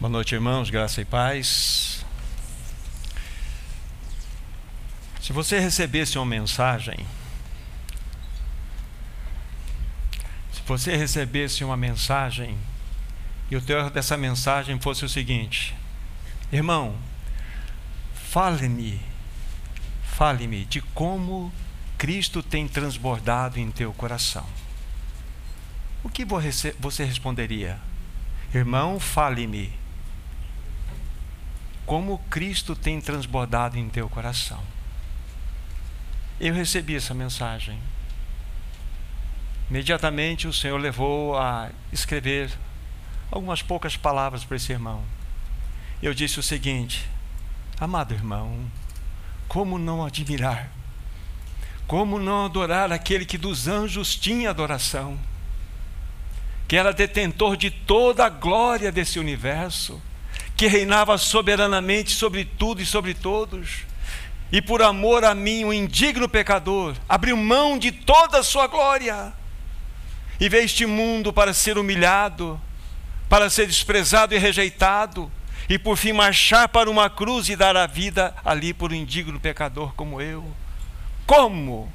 Boa noite, irmãos, graça e paz. Se você recebesse uma mensagem, se você recebesse uma mensagem e o teor dessa mensagem fosse o seguinte: Irmão, fale-me, fale-me de como Cristo tem transbordado em teu coração. O que você responderia? Irmão, fale-me como Cristo tem transbordado em teu coração. Eu recebi essa mensagem. Imediatamente o Senhor levou a escrever algumas poucas palavras para esse irmão. Eu disse o seguinte: Amado irmão, como não admirar, como não adorar aquele que dos anjos tinha adoração, que era detentor de toda a glória desse universo, que reinava soberanamente sobre tudo e sobre todos, e por amor a mim, o indigno pecador, abriu mão de toda a sua glória e veio este mundo para ser humilhado, para ser desprezado e rejeitado, e por fim marchar para uma cruz e dar a vida ali por um indigno pecador como eu. Como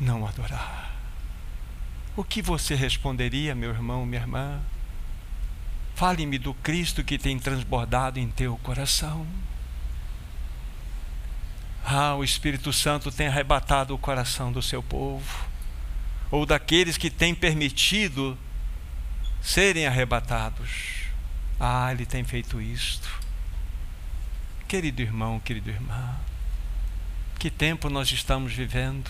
não adorar? O que você responderia, meu irmão, minha irmã? Fale-me do Cristo que tem transbordado em teu coração. Ah, o Espírito Santo tem arrebatado o coração do seu povo, ou daqueles que têm permitido serem arrebatados. Ah, ele tem feito isto. Querido irmão, querido irmã, que tempo nós estamos vivendo?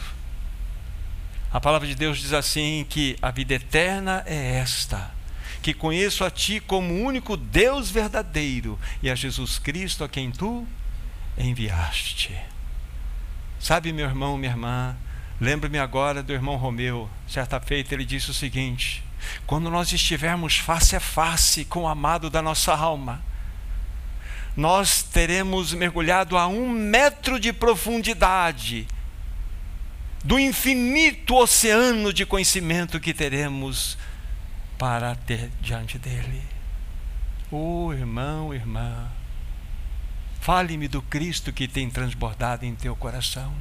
A palavra de Deus diz assim que a vida eterna é esta que conheço a Ti como o único Deus verdadeiro e a Jesus Cristo a quem Tu enviaste. Sabe, meu irmão, minha irmã, lembro-me agora do irmão Romeu. Certa feita ele disse o seguinte: quando nós estivermos face a face com o amado da nossa alma, nós teremos mergulhado a um metro de profundidade do infinito oceano de conhecimento que teremos para ter diante dele. Oh, irmão, irmã, fale-me do Cristo que tem transbordado em teu coração.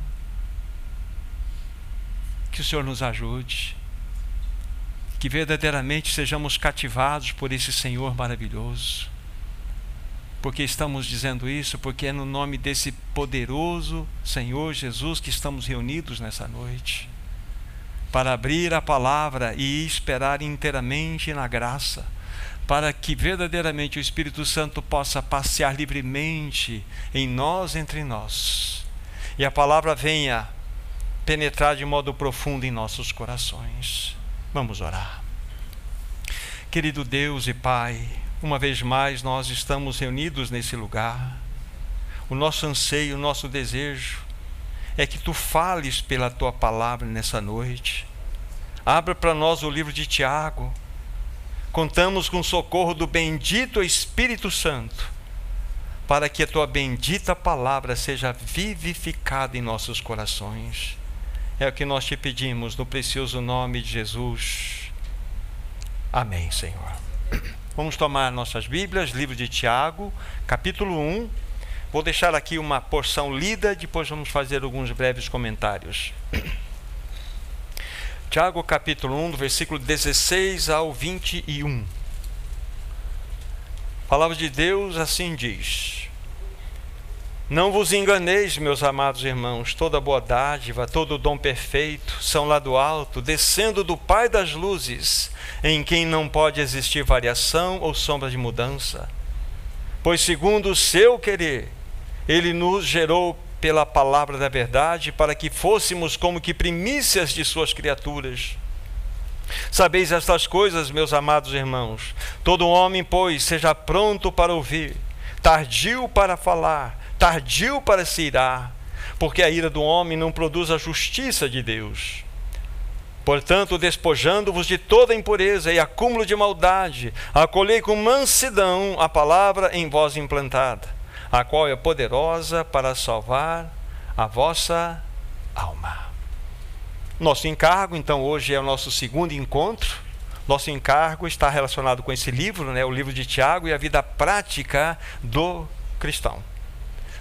Que o Senhor nos ajude, que verdadeiramente sejamos cativados por esse Senhor maravilhoso. Porque estamos dizendo isso? Porque é no nome desse poderoso Senhor Jesus que estamos reunidos nessa noite para abrir a palavra e esperar inteiramente na graça, para que verdadeiramente o Espírito Santo possa passear livremente em nós, entre nós, e a palavra venha penetrar de modo profundo em nossos corações. Vamos orar. Querido Deus e Pai, uma vez mais nós estamos reunidos nesse lugar. O nosso anseio, o nosso desejo é que tu fales pela tua palavra nessa noite. Abra para nós o livro de Tiago. Contamos com o socorro do bendito Espírito Santo, para que a tua bendita palavra seja vivificada em nossos corações. É o que nós te pedimos no precioso nome de Jesus. Amém, Senhor. Vamos tomar nossas Bíblias, livro de Tiago, capítulo 1 Vou deixar aqui uma porção lida, depois vamos fazer alguns breves comentários. Tiago capítulo 1, do versículo 16 ao 21. A palavra de Deus assim diz: Não vos enganeis, meus amados irmãos, toda boa dádiva, todo dom perfeito são lá do alto, descendo do Pai das luzes, em quem não pode existir variação ou sombra de mudança. Pois, segundo o seu querer, ele nos gerou pela palavra da verdade, para que fôssemos como que primícias de suas criaturas. Sabeis estas coisas, meus amados irmãos. Todo homem, pois, seja pronto para ouvir, tardio para falar, tardio para se irar, porque a ira do homem não produz a justiça de Deus. Portanto, despojando-vos de toda impureza e acúmulo de maldade, acolhei com mansidão a palavra em vós implantada a qual é poderosa para salvar a vossa alma. Nosso encargo, então, hoje é o nosso segundo encontro, Nosso encargo está relacionado com esse livro, né, o livro de Tiago, e a vida prática do cristão.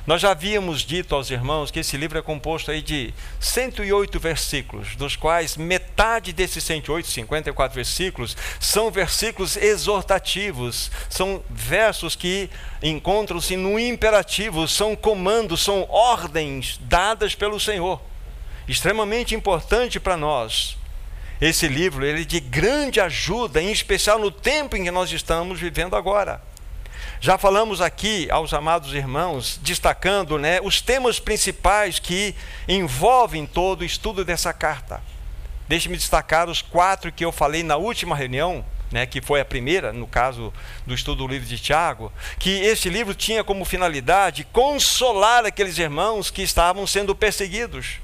Nós já havíamos dito aos irmãos que esse livro é composto aí de 108 versículos, dos quais metade desses 108, 54 versículos, são versículos exortativos, são versos que encontram-se no imperativo, são comandos, são ordens dadas pelo Senhor. Extremamente importante para nós. Esse livro ele é de grande ajuda, em especial no tempo em que nós estamos vivendo agora. Já falamos aqui aos amados irmãos, destacando né, os temas principais que envolvem todo o estudo dessa carta. Deixe-me destacar os quatro que eu falei na última reunião, né, que foi a primeira, no caso do estudo do livro de Tiago, que este livro tinha como finalidade consolar aqueles irmãos que estavam sendo perseguidos.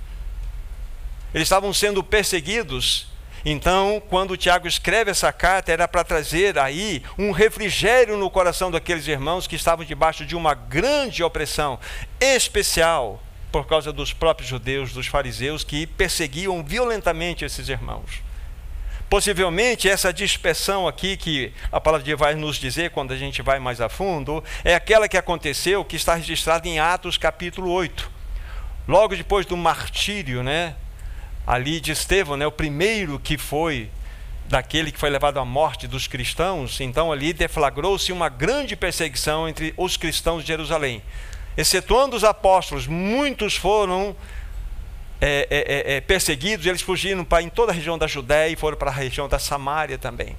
Eles estavam sendo perseguidos então, quando Tiago escreve essa carta, era para trazer aí um refrigério no coração daqueles irmãos que estavam debaixo de uma grande opressão especial por causa dos próprios judeus, dos fariseus, que perseguiam violentamente esses irmãos. Possivelmente essa dispersão aqui que a palavra de Deus vai nos dizer quando a gente vai mais a fundo, é aquela que aconteceu, que está registrada em Atos capítulo 8. Logo depois do martírio, né, ali de Estevão, né, o primeiro que foi daquele que foi levado à morte dos cristãos, então ali deflagrou-se uma grande perseguição entre os cristãos de Jerusalém. Excetuando os apóstolos, muitos foram é, é, é, é perseguidos, eles fugiram para em toda a região da Judéia e foram para a região da Samária também.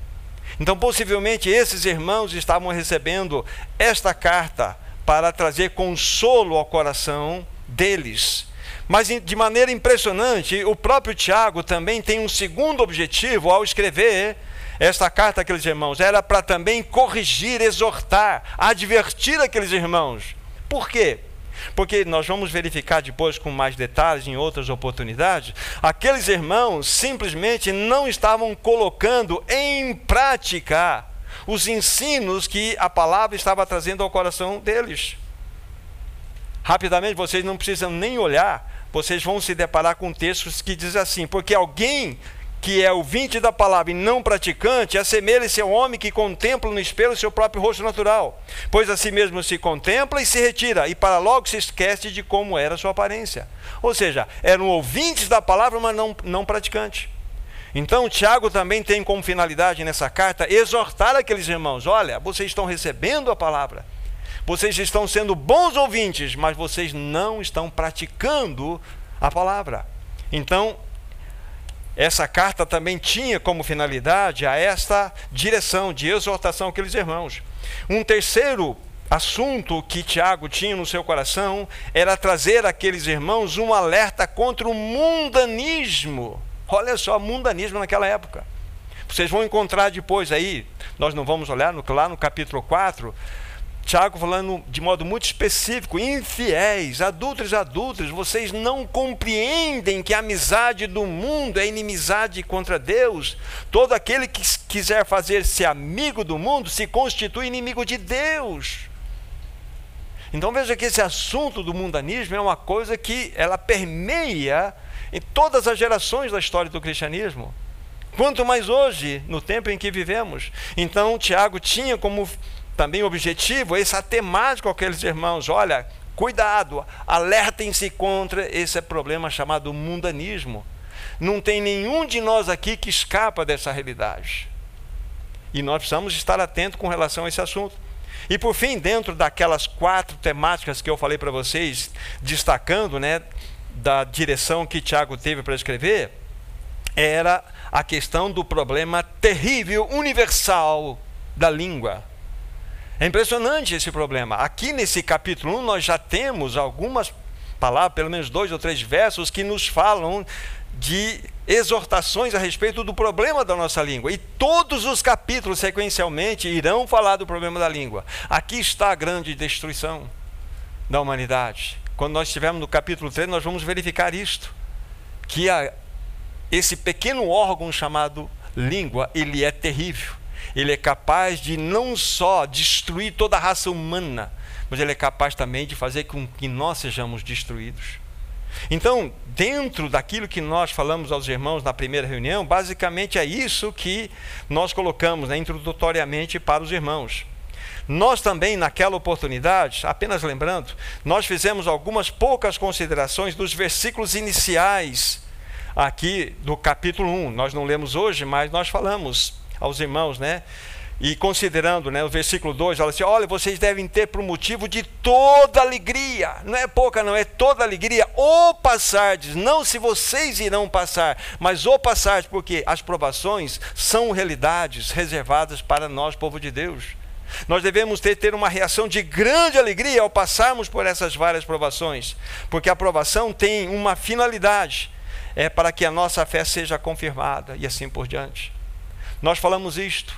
Então, possivelmente, esses irmãos estavam recebendo esta carta para trazer consolo ao coração deles mas de maneira impressionante, o próprio Tiago também tem um segundo objetivo ao escrever esta carta àqueles irmãos. Era para também corrigir, exortar, advertir aqueles irmãos. Por quê? Porque nós vamos verificar depois com mais detalhes em outras oportunidades, aqueles irmãos simplesmente não estavam colocando em prática os ensinos que a palavra estava trazendo ao coração deles. Rapidamente, vocês não precisam nem olhar vocês vão se deparar com textos que diz assim: porque alguém que é ouvinte da palavra e não praticante, assemelha-se ao homem que contempla no espelho seu próprio rosto natural, pois a si mesmo se contempla e se retira, e para logo se esquece de como era sua aparência. Ou seja, eram ouvintes da palavra, mas não, não praticantes. Então, Tiago também tem como finalidade nessa carta exortar aqueles irmãos: olha, vocês estão recebendo a palavra, vocês estão sendo bons ouvintes, mas vocês não estão praticando a palavra. Então, essa carta também tinha como finalidade a esta direção de exortação àqueles irmãos. Um terceiro assunto que Tiago tinha no seu coração era trazer àqueles irmãos um alerta contra o mundanismo. Olha só, mundanismo naquela época. Vocês vão encontrar depois aí, nós não vamos olhar no, lá no capítulo 4, Tiago falando de modo muito específico, infiéis, adultos e adultas, vocês não compreendem que a amizade do mundo é inimizade contra Deus. Todo aquele que quiser fazer-se amigo do mundo se constitui inimigo de Deus. Então veja que esse assunto do mundanismo é uma coisa que ela permeia em todas as gerações da história do cristianismo. Quanto mais hoje, no tempo em que vivemos. Então Tiago tinha como também objetivo, essa temática com aqueles irmãos. Olha, cuidado, alertem-se contra esse problema chamado mundanismo. Não tem nenhum de nós aqui que escapa dessa realidade. E nós precisamos estar atentos com relação a esse assunto. E por fim, dentro daquelas quatro temáticas que eu falei para vocês, destacando, né, da direção que Tiago teve para escrever, era a questão do problema terrível universal da língua. É impressionante esse problema. Aqui nesse capítulo 1 nós já temos algumas palavras, pelo menos dois ou três versos, que nos falam de exortações a respeito do problema da nossa língua. E todos os capítulos, sequencialmente, irão falar do problema da língua. Aqui está a grande destruição da humanidade. Quando nós estivermos no capítulo 3, nós vamos verificar isto. Que a, esse pequeno órgão chamado língua, ele é terrível ele é capaz de não só destruir toda a raça humana, mas ele é capaz também de fazer com que nós sejamos destruídos. Então, dentro daquilo que nós falamos aos irmãos na primeira reunião, basicamente é isso que nós colocamos né, introdutoriamente para os irmãos. Nós também, naquela oportunidade, apenas lembrando, nós fizemos algumas poucas considerações dos versículos iniciais aqui do capítulo 1. Nós não lemos hoje, mas nós falamos aos irmãos, né? E considerando né, o versículo 2, ela diz: Olha, vocês devem ter por motivo de toda alegria, não é pouca, não, é toda alegria, ou passardes, não se vocês irão passar, mas ou passardes, porque as provações são realidades reservadas para nós, povo de Deus. Nós devemos ter, ter uma reação de grande alegria ao passarmos por essas várias provações, porque a provação tem uma finalidade, é para que a nossa fé seja confirmada e assim por diante. Nós falamos isto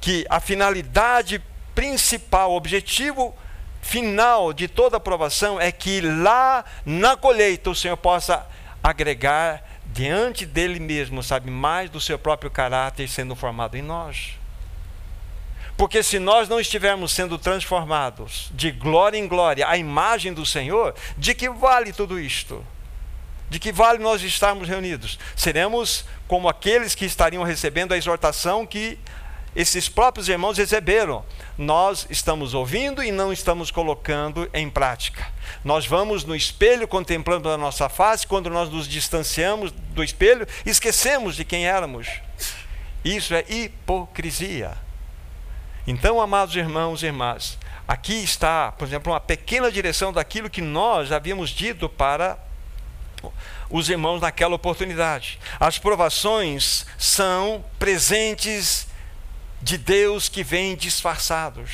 que a finalidade principal, o objetivo final de toda aprovação é que lá na colheita o Senhor possa agregar diante dele mesmo, sabe, mais do seu próprio caráter sendo formado em nós. Porque se nós não estivermos sendo transformados de glória em glória à imagem do Senhor, de que vale tudo isto? De que vale nós estarmos reunidos? Seremos como aqueles que estariam recebendo a exortação que esses próprios irmãos receberam. Nós estamos ouvindo e não estamos colocando em prática. Nós vamos no espelho contemplando a nossa face, quando nós nos distanciamos do espelho, esquecemos de quem éramos. Isso é hipocrisia. Então, amados irmãos e irmãs, aqui está, por exemplo, uma pequena direção daquilo que nós havíamos dito para os irmãos naquela oportunidade. As provações são presentes de Deus que vêm disfarçados.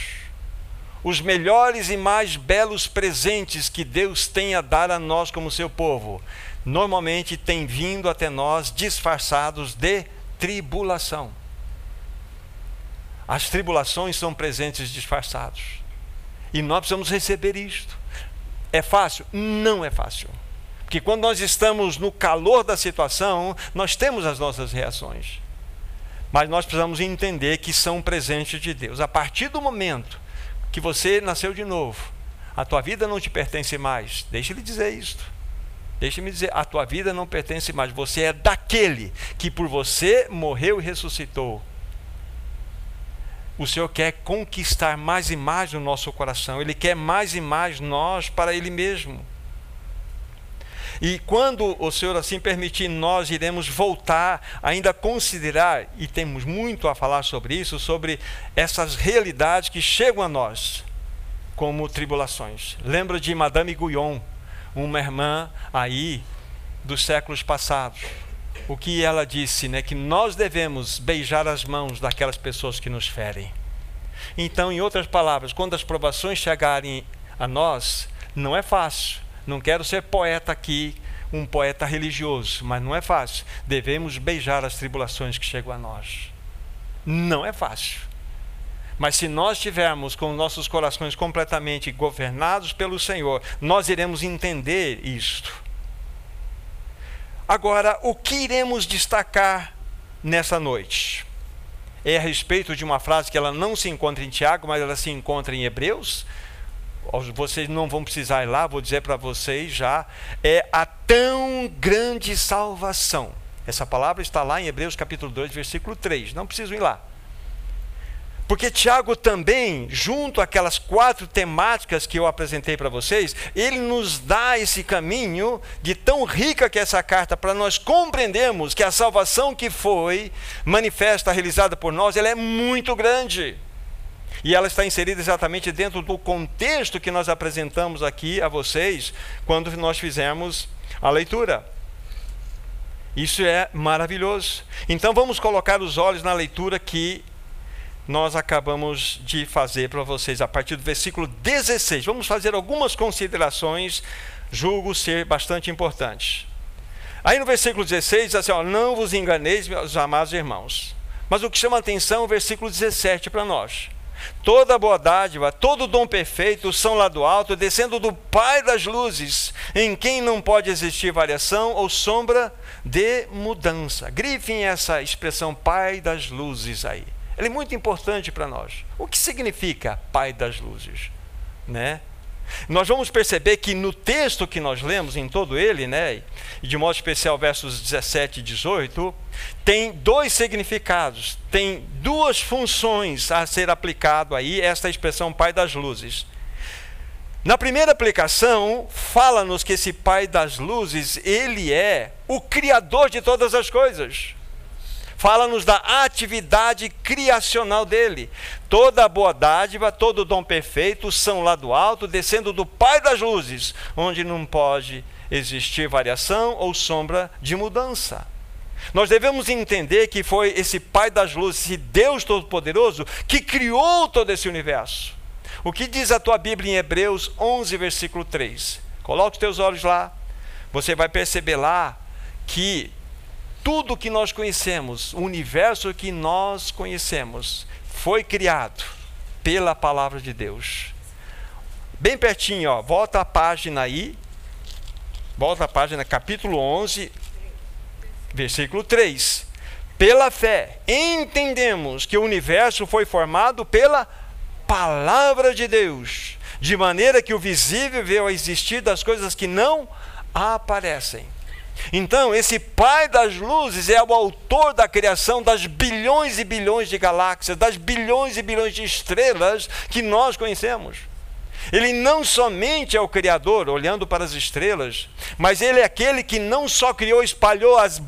Os melhores e mais belos presentes que Deus tem a dar a nós como seu povo, normalmente têm vindo até nós disfarçados de tribulação. As tribulações são presentes disfarçados. E nós precisamos receber isto. É fácil? Não é fácil. Porque quando nós estamos no calor da situação, nós temos as nossas reações. Mas nós precisamos entender que são presentes de Deus. A partir do momento que você nasceu de novo, a tua vida não te pertence mais. Deixe-lhe dizer isto. Deixe-me dizer, a tua vida não pertence mais. Você é daquele que por você morreu e ressuscitou. O Senhor quer conquistar mais e mais no nosso coração. Ele quer mais e mais nós para Ele mesmo. E quando o Senhor assim permitir, nós iremos voltar ainda a considerar, e temos muito a falar sobre isso, sobre essas realidades que chegam a nós como tribulações. Lembro de Madame Guyon, uma irmã aí dos séculos passados. O que ela disse, né, que nós devemos beijar as mãos daquelas pessoas que nos ferem. Então, em outras palavras, quando as provações chegarem a nós, não é fácil, não quero ser poeta aqui, um poeta religioso, mas não é fácil. Devemos beijar as tribulações que chegam a nós. Não é fácil. Mas se nós tivermos com nossos corações completamente governados pelo Senhor, nós iremos entender isto. Agora, o que iremos destacar nessa noite? É a respeito de uma frase que ela não se encontra em Tiago, mas ela se encontra em Hebreus, vocês não vão precisar ir lá, vou dizer para vocês já, é a tão grande salvação. Essa palavra está lá em Hebreus capítulo 2, versículo 3. Não preciso ir lá. Porque Tiago também, junto àquelas quatro temáticas que eu apresentei para vocês, ele nos dá esse caminho de tão rica que é essa carta para nós compreendermos que a salvação que foi manifesta, realizada por nós, ela é muito grande. E ela está inserida exatamente dentro do contexto que nós apresentamos aqui a vocês quando nós fizemos a leitura. Isso é maravilhoso. Então vamos colocar os olhos na leitura que nós acabamos de fazer para vocês a partir do versículo 16. Vamos fazer algumas considerações, julgo ser bastante importantes. Aí no versículo 16 diz assim: ó, Não vos enganeis, meus amados irmãos. Mas o que chama atenção é o versículo 17 para nós. Toda boa dádiva, todo dom perfeito são lá do alto, descendo do Pai das luzes, em quem não pode existir variação ou sombra de mudança. Grifem essa expressão Pai das luzes aí. Ela é muito importante para nós. O que significa Pai das luzes? Né? Nós vamos perceber que no texto que nós lemos, em todo ele, né, e de modo especial versos 17 e 18, tem dois significados, tem duas funções a ser aplicado aí esta expressão Pai das Luzes. Na primeira aplicação, fala-nos que esse Pai das Luzes, ele é o Criador de todas as coisas fala-nos da atividade criacional dele. Toda boa dádiva, todo dom perfeito são lá do alto, descendo do Pai das luzes, onde não pode existir variação ou sombra de mudança. Nós devemos entender que foi esse Pai das luzes, esse Deus Todo-Poderoso, que criou todo esse universo. O que diz a tua Bíblia em Hebreus 11, versículo 3? Coloque os teus olhos lá. Você vai perceber lá que tudo que nós conhecemos, o universo que nós conhecemos, foi criado pela palavra de Deus. Bem pertinho, ó, volta a página aí. Volta a página, capítulo 11, versículo 3. Pela fé, entendemos que o universo foi formado pela palavra de Deus, de maneira que o visível veio a existir das coisas que não aparecem. Então, esse Pai das luzes é o autor da criação das bilhões e bilhões de galáxias, das bilhões e bilhões de estrelas que nós conhecemos. Ele não somente é o Criador, olhando para as estrelas, mas ele é aquele que não só criou, espalhou as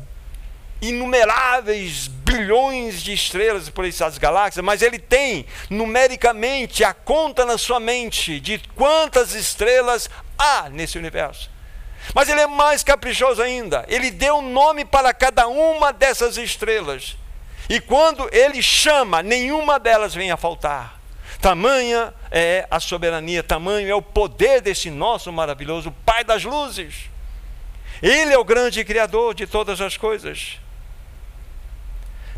inumeráveis bilhões de estrelas por essas galáxias, mas ele tem numericamente a conta na sua mente de quantas estrelas há nesse universo. Mas ele é mais caprichoso ainda. Ele deu nome para cada uma dessas estrelas. E quando ele chama, nenhuma delas vem a faltar. Tamanha é a soberania, tamanho é o poder desse nosso maravilhoso Pai das luzes. Ele é o grande Criador de todas as coisas.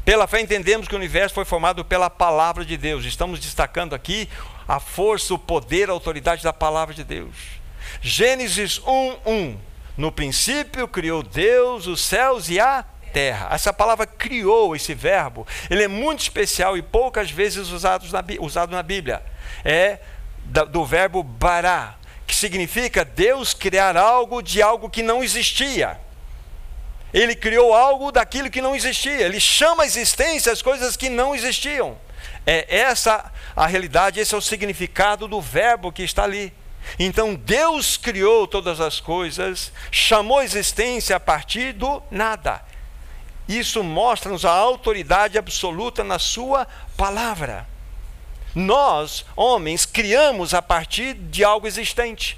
Pela fé entendemos que o universo foi formado pela palavra de Deus. Estamos destacando aqui a força, o poder, a autoridade da palavra de Deus. Gênesis 1:1. No princípio criou Deus os céus e a terra. Essa palavra criou, esse verbo, ele é muito especial e poucas vezes usado na, usado na Bíblia. É do verbo bará, que significa Deus criar algo de algo que não existia. Ele criou algo daquilo que não existia. Ele chama a existência as coisas que não existiam. É essa a realidade, esse é o significado do verbo que está ali. Então Deus criou todas as coisas, chamou a existência a partir do nada. Isso mostra-nos a autoridade absoluta na Sua palavra. Nós, homens, criamos a partir de algo existente.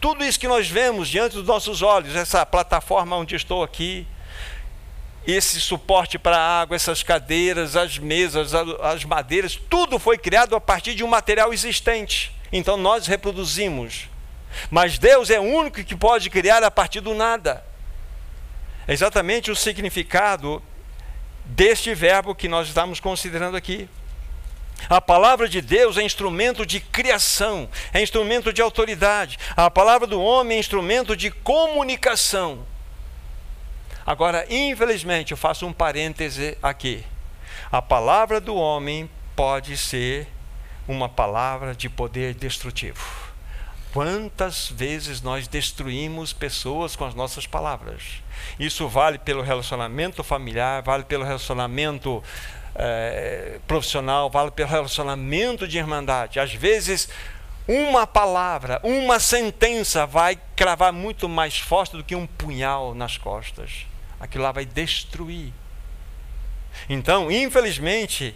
Tudo isso que nós vemos diante dos nossos olhos, essa plataforma onde estou aqui, esse suporte para a água, essas cadeiras, as mesas, as madeiras, tudo foi criado a partir de um material existente. Então nós reproduzimos. Mas Deus é o único que pode criar a partir do nada. É exatamente o significado deste verbo que nós estamos considerando aqui. A palavra de Deus é instrumento de criação, é instrumento de autoridade. A palavra do homem é instrumento de comunicação. Agora, infelizmente, eu faço um parêntese aqui. A palavra do homem pode ser uma palavra de poder destrutivo. Quantas vezes nós destruímos pessoas com as nossas palavras? Isso vale pelo relacionamento familiar, vale pelo relacionamento é, profissional, vale pelo relacionamento de irmandade. Às vezes, uma palavra, uma sentença vai cravar muito mais forte do que um punhal nas costas. Aquilo lá vai destruir. Então, infelizmente,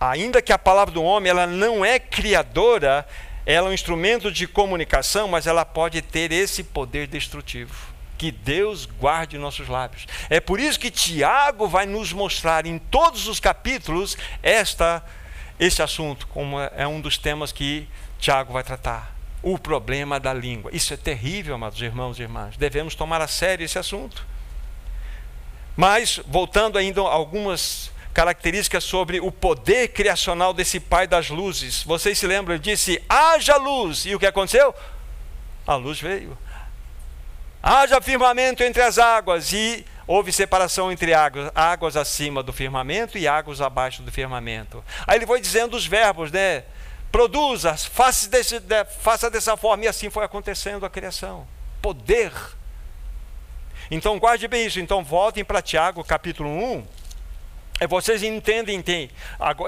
ainda que a palavra do homem ela não é criadora, ela é um instrumento de comunicação, mas ela pode ter esse poder destrutivo. Que Deus guarde nossos lábios. É por isso que Tiago vai nos mostrar em todos os capítulos esta esse assunto, como é um dos temas que Tiago vai tratar. O problema da língua. Isso é terrível, amados irmãos e irmãs. Devemos tomar a sério esse assunto. Mas, voltando ainda a algumas características sobre o poder criacional desse Pai das luzes. Vocês se lembram? Ele disse: haja luz. E o que aconteceu? A luz veio. Haja firmamento entre as águas. E houve separação entre águas, águas acima do firmamento e águas abaixo do firmamento. Aí ele foi dizendo os verbos, né? produza, faça, desse, faça dessa forma. E assim foi acontecendo a criação. Poder. Então guarde bem isso. Então voltem para Tiago capítulo 1. E vocês entendem,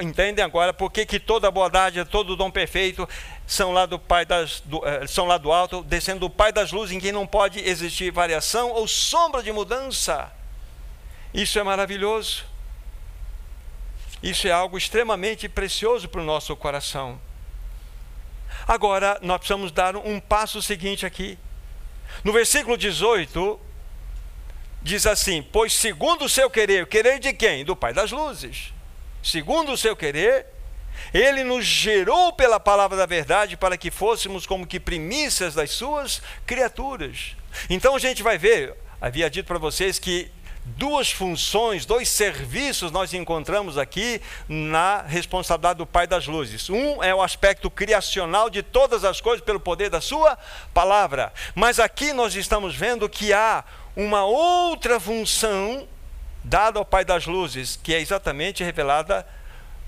entendem, agora por que toda bondade, todo dom perfeito são lá do Pai das, do, eh, são lá do alto, descendo do Pai das luzes, em quem não pode existir variação ou sombra de mudança. Isso é maravilhoso. Isso é algo extremamente precioso para o nosso coração. Agora, nós precisamos dar um passo seguinte aqui. No versículo 18, diz assim: Pois segundo o seu querer, querer de quem? Do Pai das luzes. Segundo o seu querer, ele nos gerou pela palavra da verdade para que fôssemos como que primícias das suas criaturas. Então a gente vai ver, havia dito para vocês que duas funções, dois serviços nós encontramos aqui na responsabilidade do Pai das Luzes. Um é o aspecto criacional de todas as coisas pelo poder da Sua palavra. Mas aqui nós estamos vendo que há uma outra função dada ao Pai das Luzes, que é exatamente revelada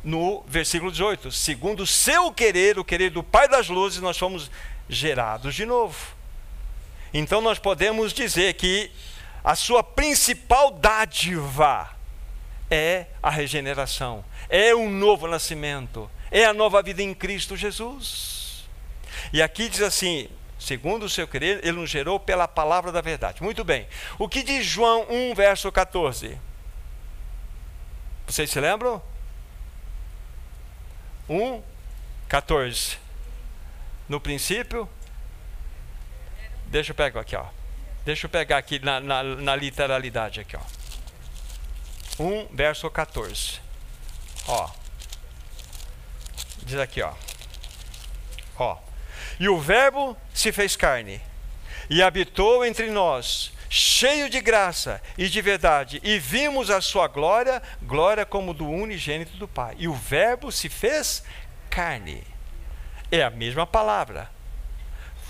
no versículo 18. Segundo o seu querer, o querer do Pai das Luzes, nós fomos gerados de novo. Então nós podemos dizer que a sua principal dádiva é a regeneração, é o novo nascimento, é a nova vida em Cristo Jesus. E aqui diz assim: segundo o seu querer, ele nos gerou pela palavra da verdade. Muito bem. O que diz João 1, verso 14? Vocês se lembram? 1, 14. No princípio, deixa eu pegar aqui, ó. Deixa eu pegar aqui na, na, na literalidade aqui, ó. 1 verso 14. Ó. Diz aqui, ó. Ó. E o verbo se fez carne e habitou entre nós, cheio de graça e de verdade, e vimos a sua glória, glória como do unigênito do Pai. E o verbo se fez carne. É a mesma palavra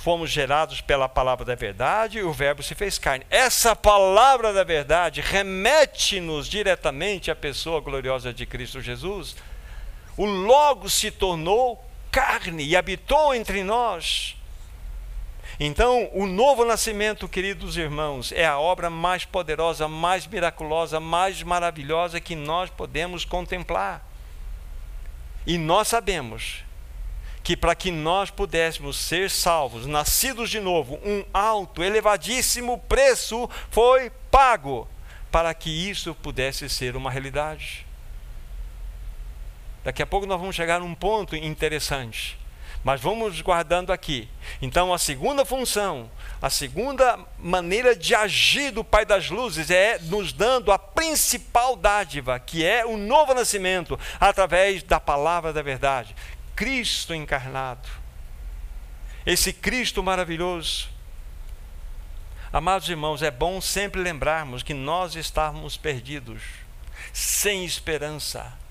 fomos gerados pela palavra da verdade e o Verbo se fez carne. Essa palavra da verdade remete-nos diretamente à pessoa gloriosa de Cristo Jesus. O Logo se tornou carne e habitou entre nós. Então, o novo nascimento, queridos irmãos, é a obra mais poderosa, mais miraculosa, mais maravilhosa que nós podemos contemplar. E nós sabemos que para que nós pudéssemos ser salvos, nascidos de novo, um alto, elevadíssimo preço foi pago para que isso pudesse ser uma realidade. Daqui a pouco nós vamos chegar num ponto interessante, mas vamos guardando aqui. Então, a segunda função, a segunda maneira de agir do Pai das Luzes é nos dando a principal dádiva, que é o novo nascimento, através da palavra da verdade, Cristo encarnado. Esse Cristo maravilhoso. Amados irmãos, é bom sempre lembrarmos que nós estávamos perdidos, sem esperança.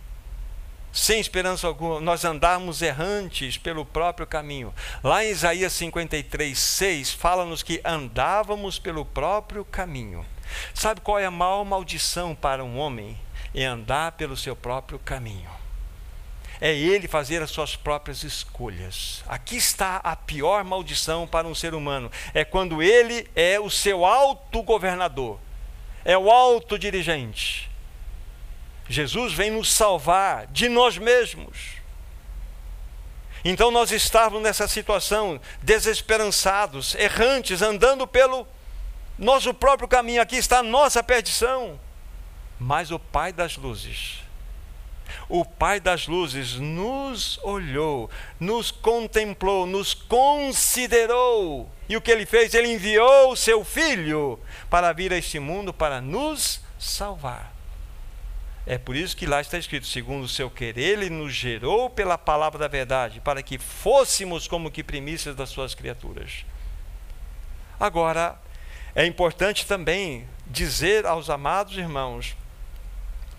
Sem esperança alguma, nós andávamos errantes pelo próprio caminho. Lá em Isaías 53, 6, fala-nos que andávamos pelo próprio caminho. Sabe qual é a maior maldição para um homem? É andar pelo seu próprio caminho é ele fazer as suas próprias escolhas. Aqui está a pior maldição para um ser humano: é quando ele é o seu autogovernador, é o autodirigente. Jesus vem nos salvar de nós mesmos. Então nós estávamos nessa situação, desesperançados, errantes, andando pelo nosso próprio caminho. Aqui está a nossa perdição. Mas o Pai das luzes o Pai das luzes nos olhou, nos contemplou, nos considerou. E o que ele fez? Ele enviou o seu filho para vir a este mundo para nos salvar. É por isso que lá está escrito: segundo o seu querer, ele nos gerou pela palavra da verdade, para que fôssemos como que primícias das suas criaturas. Agora, é importante também dizer aos amados irmãos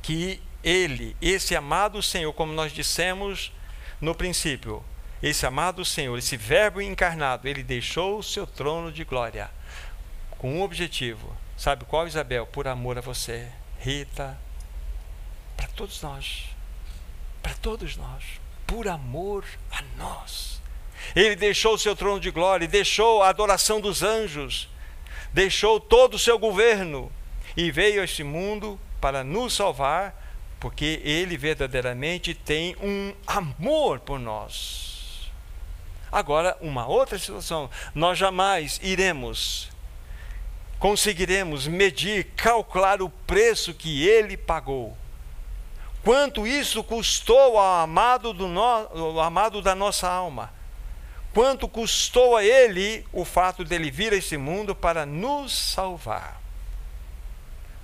que ele, esse amado Senhor, como nós dissemos no princípio, esse amado Senhor, esse Verbo encarnado, ele deixou o seu trono de glória com um objetivo. Sabe qual, Isabel? Por amor a você, Rita, para todos nós. Para todos nós. por amor a nós. Ele deixou o seu trono de glória, deixou a adoração dos anjos, deixou todo o seu governo e veio a este mundo para nos salvar, porque ele verdadeiramente tem um amor por nós. Agora, uma outra situação: nós jamais iremos, conseguiremos medir, calcular o preço que ele pagou quanto isso custou ao amado, do no, ao amado da nossa alma. Quanto custou a ele o fato dele vir a este mundo para nos salvar.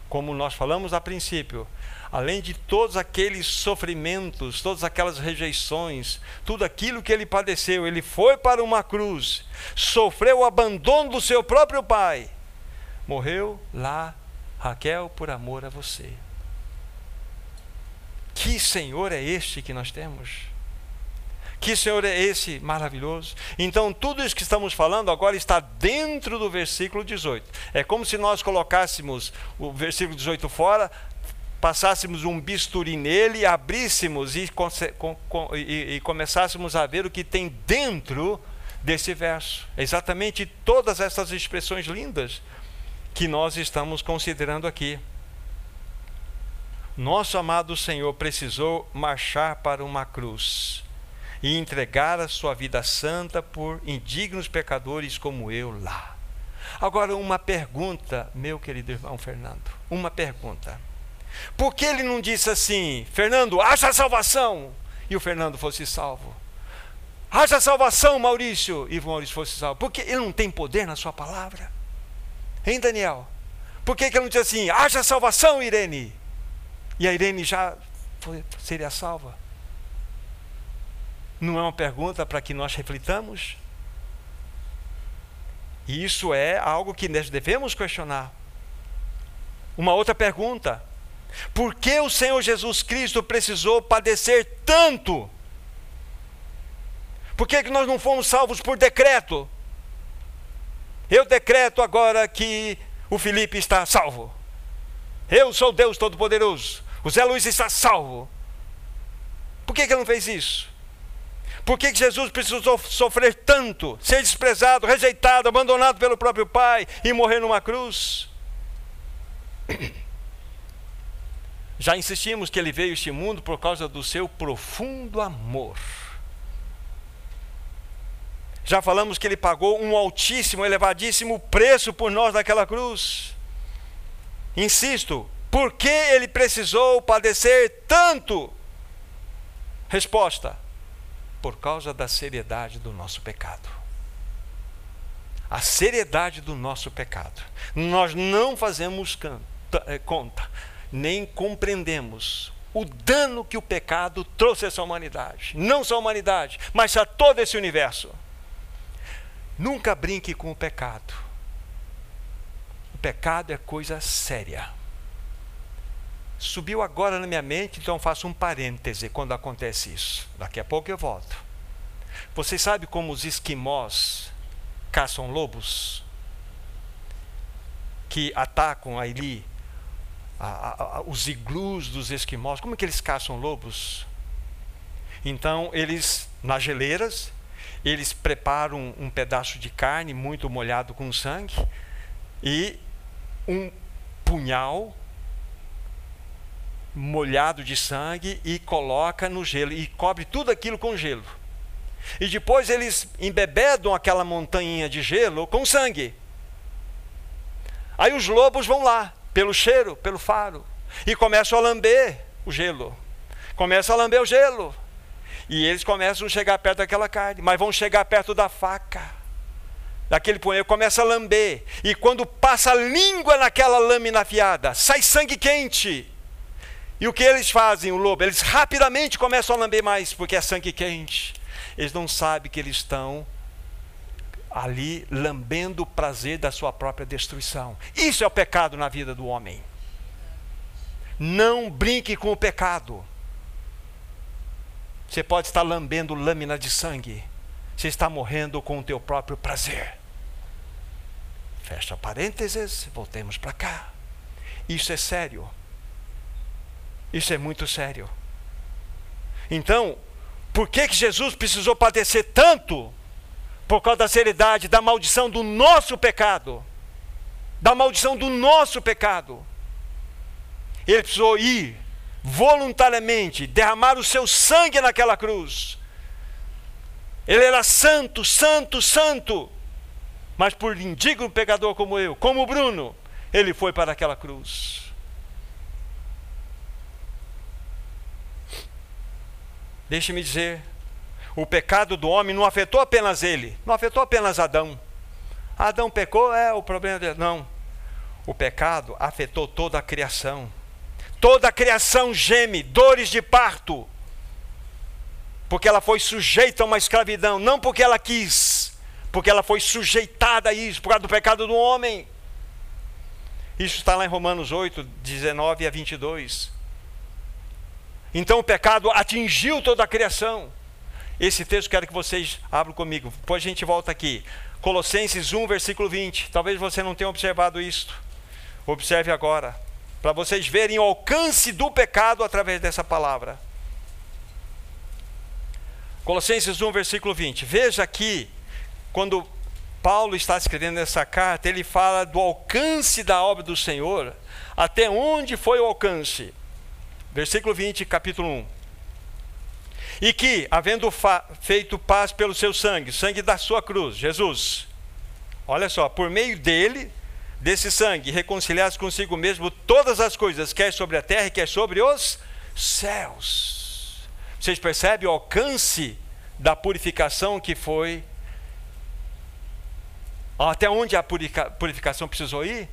Como nós falamos a princípio, além de todos aqueles sofrimentos, todas aquelas rejeições, tudo aquilo que ele padeceu, ele foi para uma cruz, sofreu o abandono do seu próprio pai, morreu lá, Raquel, por amor a você. Que Senhor é este que nós temos? Que Senhor é esse maravilhoso? Então, tudo isso que estamos falando agora está dentro do versículo 18. É como se nós colocássemos o versículo 18 fora, passássemos um bisturi nele, abríssemos e, e, e começássemos a ver o que tem dentro desse verso. Exatamente todas essas expressões lindas que nós estamos considerando aqui. Nosso amado Senhor precisou marchar para uma cruz e entregar a sua vida santa por indignos pecadores como eu lá. Agora, uma pergunta, meu querido irmão Fernando, uma pergunta. Por que ele não disse assim, Fernando, haja salvação, e o Fernando fosse salvo? Haja salvação, Maurício, e Maurício fosse salvo. Porque ele não tem poder na sua palavra? Hein, Daniel? Por que, que ele não disse assim, haja salvação, Irene? E a Irene já foi, seria salva? Não é uma pergunta para que nós reflitamos? E isso é algo que nós devemos questionar. Uma outra pergunta: por que o Senhor Jesus Cristo precisou padecer tanto? Por que, que nós não fomos salvos por decreto? Eu decreto agora que o Felipe está salvo. Eu sou Deus Todo-Poderoso. O Zé Luiz está salvo. Por que, que ele não fez isso? Por que, que Jesus precisou sofrer tanto, ser desprezado, rejeitado, abandonado pelo próprio Pai e morrer numa cruz? Já insistimos que ele veio a este mundo por causa do seu profundo amor. Já falamos que ele pagou um altíssimo, elevadíssimo preço por nós naquela cruz. Insisto, por que ele precisou padecer tanto? Resposta: por causa da seriedade do nosso pecado. A seriedade do nosso pecado. Nós não fazemos eh, conta, nem compreendemos o dano que o pecado trouxe a essa humanidade. Não só a humanidade, mas a todo esse universo. Nunca brinque com o pecado pecado é coisa séria. Subiu agora na minha mente, então faço um parêntese quando acontece isso. Daqui a pouco eu volto. Vocês sabem como os esquimós caçam lobos? Que atacam ali a, a, os iglus dos esquimós. Como é que eles caçam lobos? Então, eles, nas geleiras, eles preparam um pedaço de carne muito molhado com sangue e um punhal molhado de sangue e coloca no gelo e cobre tudo aquilo com gelo. E depois eles embebedam aquela montanha de gelo com sangue. Aí os lobos vão lá, pelo cheiro, pelo faro, e começam a lamber o gelo. Começam a lamber o gelo. E eles começam a chegar perto daquela carne, mas vão chegar perto da faca daquele punhal, começa a lamber. E quando passa a língua naquela lâmina afiada, sai sangue quente. E o que eles fazem, o lobo? Eles rapidamente começam a lamber mais, porque é sangue quente. Eles não sabem que eles estão ali lambendo o prazer da sua própria destruição. Isso é o pecado na vida do homem. Não brinque com o pecado. Você pode estar lambendo lâmina de sangue. Você está morrendo com o teu próprio prazer. Fecha parênteses, voltemos para cá. Isso é sério. Isso é muito sério. Então, Por que, que Jesus precisou padecer tanto? Por causa da seriedade, da maldição do nosso pecado. Da maldição do nosso pecado. Ele precisou ir voluntariamente, derramar o seu sangue naquela cruz. Ele era santo, santo, santo. Mas por indigno pecador como eu, como Bruno, ele foi para aquela cruz. Deixe-me dizer, o pecado do homem não afetou apenas ele, não afetou apenas Adão. Adão pecou, é o problema dele. Não. O pecado afetou toda a criação. Toda a criação geme, dores de parto. Porque ela foi sujeita a uma escravidão, não porque ela quis, porque ela foi sujeitada a isso, por causa do pecado do homem. Isso está lá em Romanos 8, 19 a 22. Então o pecado atingiu toda a criação. Esse texto quero que vocês abram comigo. Depois a gente volta aqui. Colossenses 1, versículo 20. Talvez você não tenha observado isto. Observe agora. Para vocês verem o alcance do pecado através dessa palavra. Colossenses 1, versículo 20. Veja aqui, quando Paulo está escrevendo essa carta, ele fala do alcance da obra do Senhor, até onde foi o alcance. Versículo 20, capítulo 1. E que, havendo feito paz pelo seu sangue, sangue da sua cruz, Jesus, olha só, por meio dele, desse sangue, reconciliasse consigo mesmo todas as coisas, quer sobre a terra, quer sobre os céus. Vocês percebem o alcance da purificação que foi? Até onde a purificação precisou ir?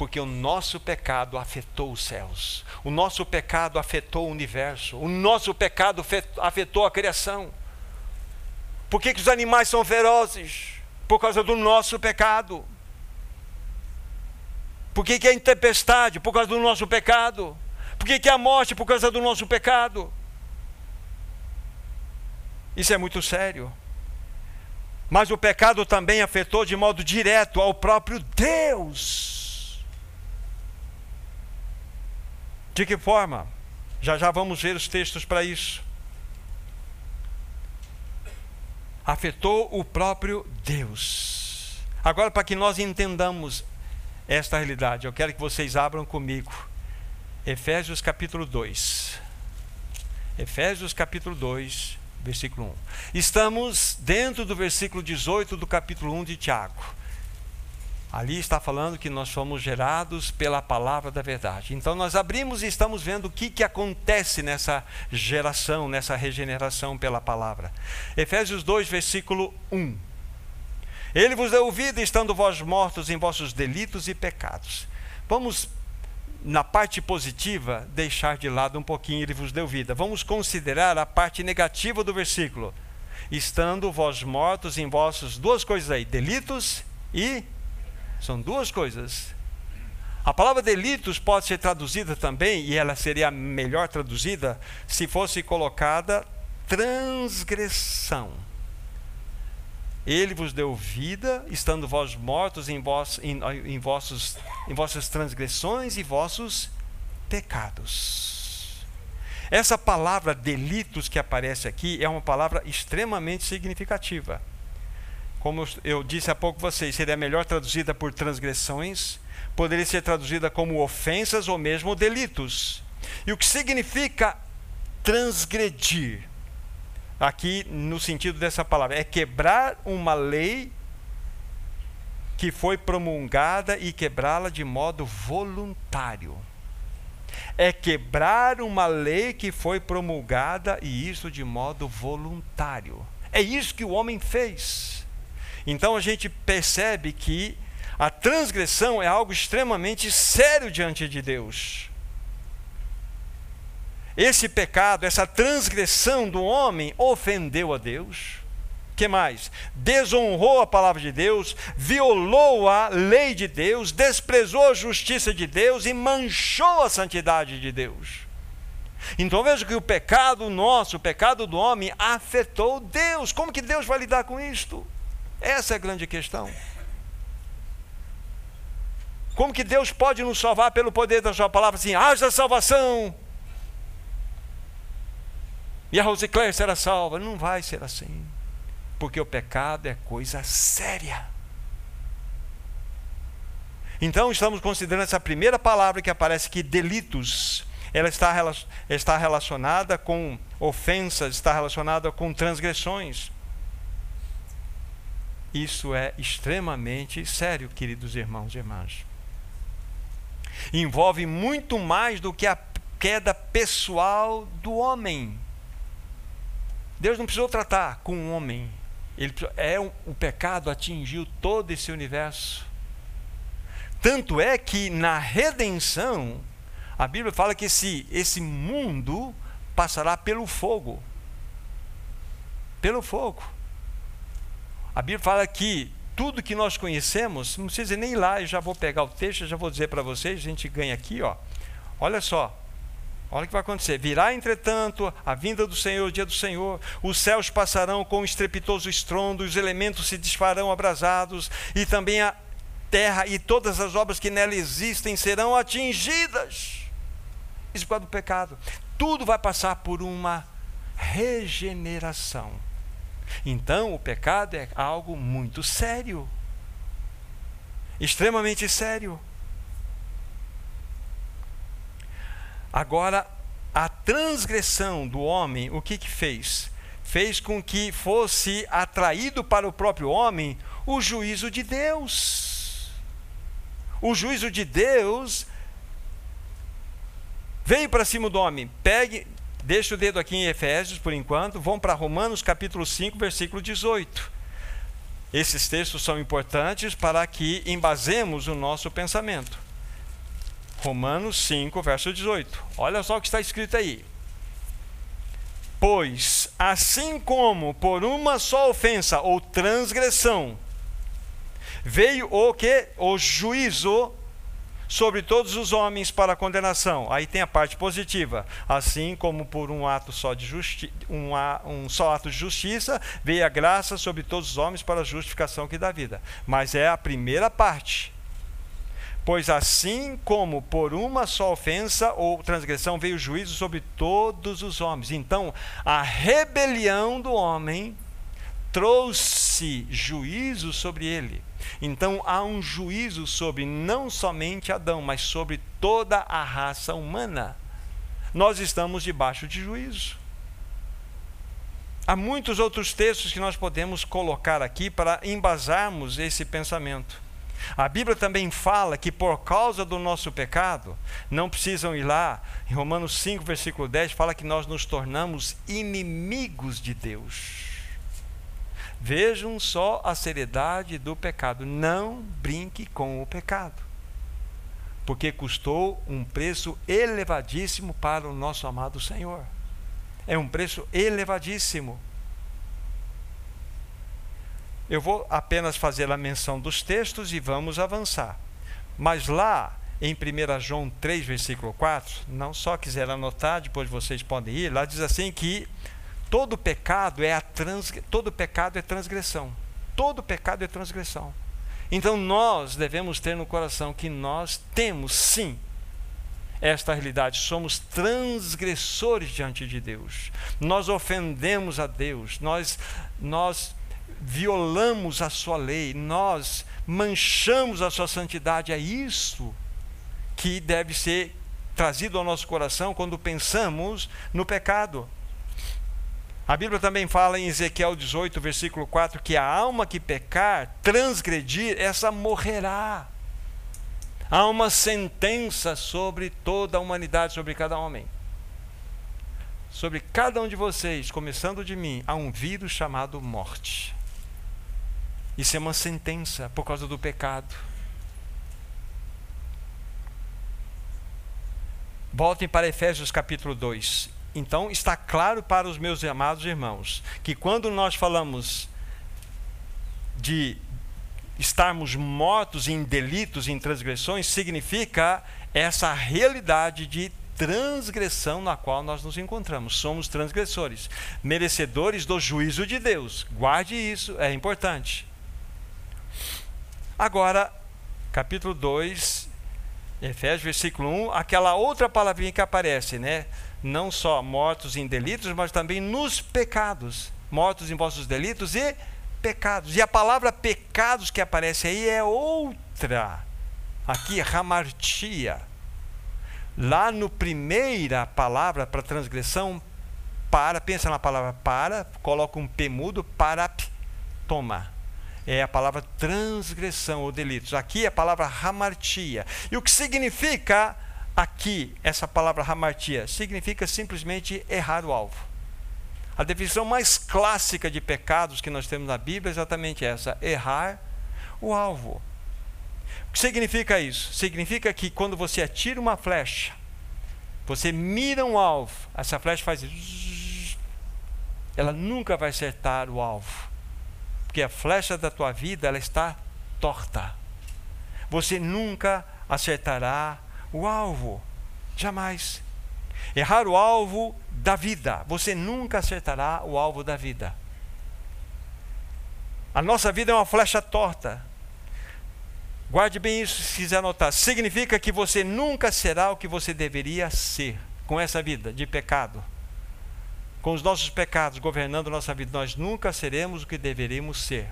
Porque o nosso pecado afetou os céus, o nosso pecado afetou o universo, o nosso pecado afetou a criação. Por que, que os animais são ferozes? Por causa do nosso pecado. Por que, que a tempestade? Por causa do nosso pecado. Por que, que a morte? Por causa do nosso pecado. Isso é muito sério. Mas o pecado também afetou de modo direto ao próprio Deus. De que forma? Já já vamos ver os textos para isso. Afetou o próprio Deus. Agora, para que nós entendamos esta realidade, eu quero que vocês abram comigo Efésios capítulo 2. Efésios capítulo 2, versículo 1. Estamos dentro do versículo 18 do capítulo 1 de Tiago. Ali está falando que nós somos gerados pela palavra da verdade. Então nós abrimos e estamos vendo o que, que acontece nessa geração, nessa regeneração pela palavra. Efésios 2, versículo 1. Ele vos deu vida estando vós mortos em vossos delitos e pecados. Vamos, na parte positiva, deixar de lado um pouquinho, ele vos deu vida. Vamos considerar a parte negativa do versículo. Estando vós mortos em vossos, duas coisas aí, delitos e pecados são duas coisas. A palavra delitos pode ser traduzida também, e ela seria melhor traduzida se fosse colocada transgressão. Ele vos deu vida, estando vós mortos em, vos, em, em, vossos, em vossas transgressões e vossos pecados. Essa palavra delitos que aparece aqui é uma palavra extremamente significativa como eu disse há pouco vocês, seria melhor traduzida por transgressões, poderia ser traduzida como ofensas ou mesmo delitos. E o que significa transgredir? Aqui, no sentido dessa palavra, é quebrar uma lei que foi promulgada e quebrá-la de modo voluntário. É quebrar uma lei que foi promulgada e isso de modo voluntário. É isso que o homem fez. Então a gente percebe que a transgressão é algo extremamente sério diante de Deus. Esse pecado, essa transgressão do homem ofendeu a Deus. Que mais? Desonrou a palavra de Deus, violou a lei de Deus, desprezou a justiça de Deus e manchou a santidade de Deus. Então veja que o pecado nosso, o pecado do homem, afetou Deus. Como que Deus vai lidar com isto? Essa é a grande questão. Como que Deus pode nos salvar pelo poder da Sua palavra assim? Haja salvação. E a Rosicléia será salva. Não vai ser assim. Porque o pecado é coisa séria. Então, estamos considerando essa primeira palavra que aparece aqui, delitos. Ela está, está relacionada com ofensas, está relacionada com transgressões. Isso é extremamente sério, queridos irmãos e irmãs. Envolve muito mais do que a queda pessoal do homem. Deus não precisou tratar com o um homem. Ele, é um, o pecado atingiu todo esse universo. Tanto é que na redenção, a Bíblia fala que esse, esse mundo passará pelo fogo. Pelo fogo. A Bíblia fala que tudo que nós conhecemos, não precisa nem ir lá, eu já vou pegar o texto, já vou dizer para vocês, a gente ganha aqui, ó. Olha só. Olha o que vai acontecer. Virá, entretanto, a vinda do Senhor, o dia do Senhor. Os céus passarão com um estrepitoso estrondo, os elementos se desfarão abrasados, e também a terra e todas as obras que nela existem serão atingidas. Isso causa do pecado. Tudo vai passar por uma regeneração. Então, o pecado é algo muito sério. Extremamente sério. Agora, a transgressão do homem, o que que fez? Fez com que fosse atraído para o próprio homem o juízo de Deus. O juízo de Deus veio para cima do homem. Pegue, Deixa o dedo aqui em Efésios por enquanto. Vão para Romanos capítulo 5, versículo 18. Esses textos são importantes para que embasemos o nosso pensamento. Romanos 5, verso 18. Olha só o que está escrito aí. Pois, assim como por uma só ofensa ou transgressão veio o que? O juízo sobre todos os homens para condenação. Aí tem a parte positiva. Assim como por um ato só de justi um, um só ato de justiça veio a graça sobre todos os homens para a justificação que dá vida. Mas é a primeira parte. Pois assim como por uma só ofensa ou transgressão veio o juízo sobre todos os homens. Então, a rebelião do homem trouxe juízo sobre ele. Então há um juízo sobre não somente Adão, mas sobre toda a raça humana. Nós estamos debaixo de juízo. Há muitos outros textos que nós podemos colocar aqui para embasarmos esse pensamento. A Bíblia também fala que por causa do nosso pecado, não precisam ir lá, em Romanos 5, versículo 10, fala que nós nos tornamos inimigos de Deus. Vejam só a seriedade do pecado. Não brinque com o pecado. Porque custou um preço elevadíssimo para o nosso amado Senhor. É um preço elevadíssimo. Eu vou apenas fazer a menção dos textos e vamos avançar. Mas lá em 1 João 3, versículo 4, não só quiser anotar, depois vocês podem ir, lá diz assim que Todo pecado é a trans, todo pecado é transgressão. Todo pecado é transgressão. Então nós devemos ter no coração que nós temos sim esta realidade, somos transgressores diante de Deus. Nós ofendemos a Deus, nós nós violamos a sua lei, nós manchamos a sua santidade. É isso que deve ser trazido ao nosso coração quando pensamos no pecado. A Bíblia também fala em Ezequiel 18, versículo 4, que a alma que pecar, transgredir, essa morrerá. Há uma sentença sobre toda a humanidade, sobre cada homem. Sobre cada um de vocês, começando de mim, há um vírus chamado morte. Isso é uma sentença por causa do pecado. Voltem para Efésios capítulo 2. Então, está claro para os meus amados irmãos que quando nós falamos de estarmos mortos em delitos, em transgressões, significa essa realidade de transgressão na qual nós nos encontramos. Somos transgressores, merecedores do juízo de Deus. Guarde isso, é importante. Agora, capítulo 2, Efésios, versículo 1, aquela outra palavrinha que aparece, né? Não só mortos em delitos, mas também nos pecados, mortos em vossos delitos e pecados. E a palavra pecados que aparece aí é outra. Aqui, ramartia. Lá no primeira palavra para transgressão, para, pensa na palavra para, coloca um P mudo, para toma. É a palavra transgressão ou delitos. Aqui é a palavra hamartia. E o que significa aqui essa palavra hamartia? Significa simplesmente errar o alvo. A definição mais clássica de pecados que nós temos na Bíblia é exatamente essa: errar o alvo. O que significa isso? Significa que quando você atira uma flecha, você mira um alvo, essa flecha faz ela nunca vai acertar o alvo. Porque a flecha da tua vida ela está torta. Você nunca acertará o alvo. Jamais. Errar o alvo da vida. Você nunca acertará o alvo da vida. A nossa vida é uma flecha torta. Guarde bem isso se quiser anotar. Significa que você nunca será o que você deveria ser com essa vida de pecado com os nossos pecados governando nossa vida, nós nunca seremos o que deveríamos ser.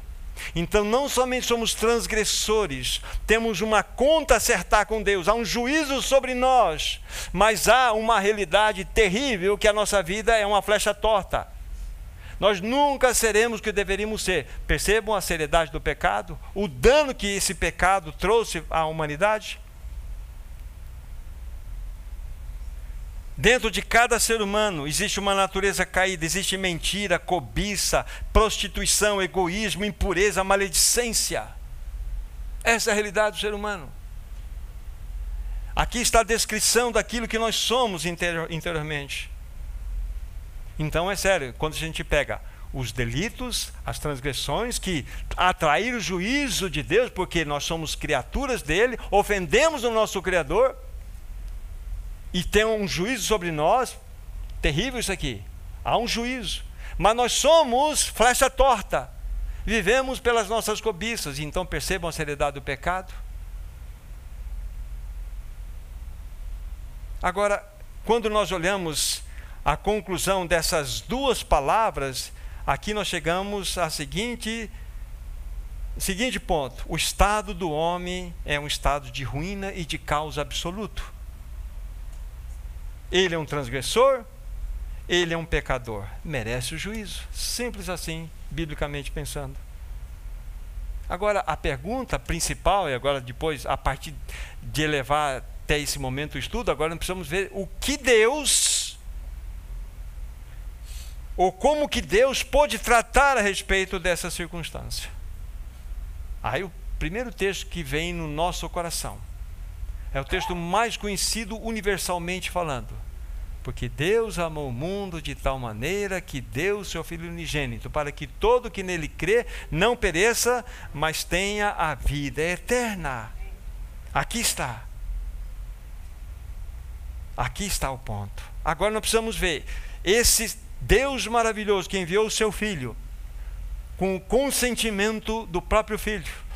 Então, não somente somos transgressores, temos uma conta a acertar com Deus, há um juízo sobre nós, mas há uma realidade terrível que a nossa vida é uma flecha torta. Nós nunca seremos o que deveríamos ser. Percebam a seriedade do pecado, o dano que esse pecado trouxe à humanidade? Dentro de cada ser humano existe uma natureza caída, existe mentira, cobiça, prostituição, egoísmo, impureza, maledicência. Essa é a realidade do ser humano. Aqui está a descrição daquilo que nós somos interior, interiormente. Então é sério, quando a gente pega os delitos, as transgressões que atraíram o juízo de Deus, porque nós somos criaturas dele, ofendemos o nosso Criador e tem um juízo sobre nós, terrível isso aqui. Há um juízo. Mas nós somos flecha torta. Vivemos pelas nossas cobiças. Então percebam a seriedade do pecado. Agora, quando nós olhamos a conclusão dessas duas palavras, aqui nós chegamos a seguinte seguinte ponto: o estado do homem é um estado de ruína e de caos absoluto. Ele é um transgressor, ele é um pecador, merece o juízo. Simples assim, biblicamente pensando. Agora, a pergunta principal, e agora depois, a partir de elevar até esse momento o estudo, agora nós precisamos ver o que Deus, ou como que Deus pode tratar a respeito dessa circunstância. Aí o primeiro texto que vem no nosso coração é o texto mais conhecido universalmente falando. Porque Deus amou o mundo de tal maneira que deu o seu Filho unigênito, para que todo que nele crê não pereça, mas tenha a vida eterna. Aqui está. Aqui está o ponto. Agora nós precisamos ver esse Deus maravilhoso que enviou o seu Filho, com o consentimento do próprio Filho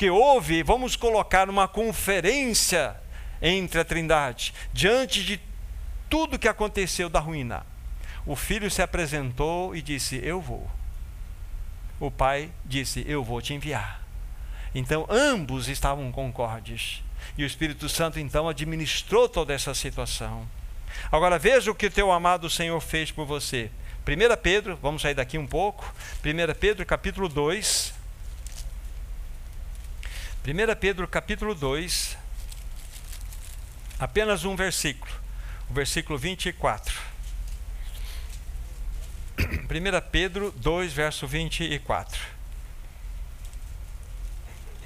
que houve, vamos colocar uma conferência entre a Trindade, diante de tudo que aconteceu da ruína. O filho se apresentou e disse: Eu vou. O pai disse: Eu vou te enviar. Então ambos estavam concordes. E o Espírito Santo então administrou toda essa situação. Agora veja o que o teu amado Senhor fez por você. 1 Pedro, vamos sair daqui um pouco. 1 Pedro capítulo 2, 1 Pedro capítulo 2, apenas um versículo, o versículo 24. 1 Pedro 2, verso 24.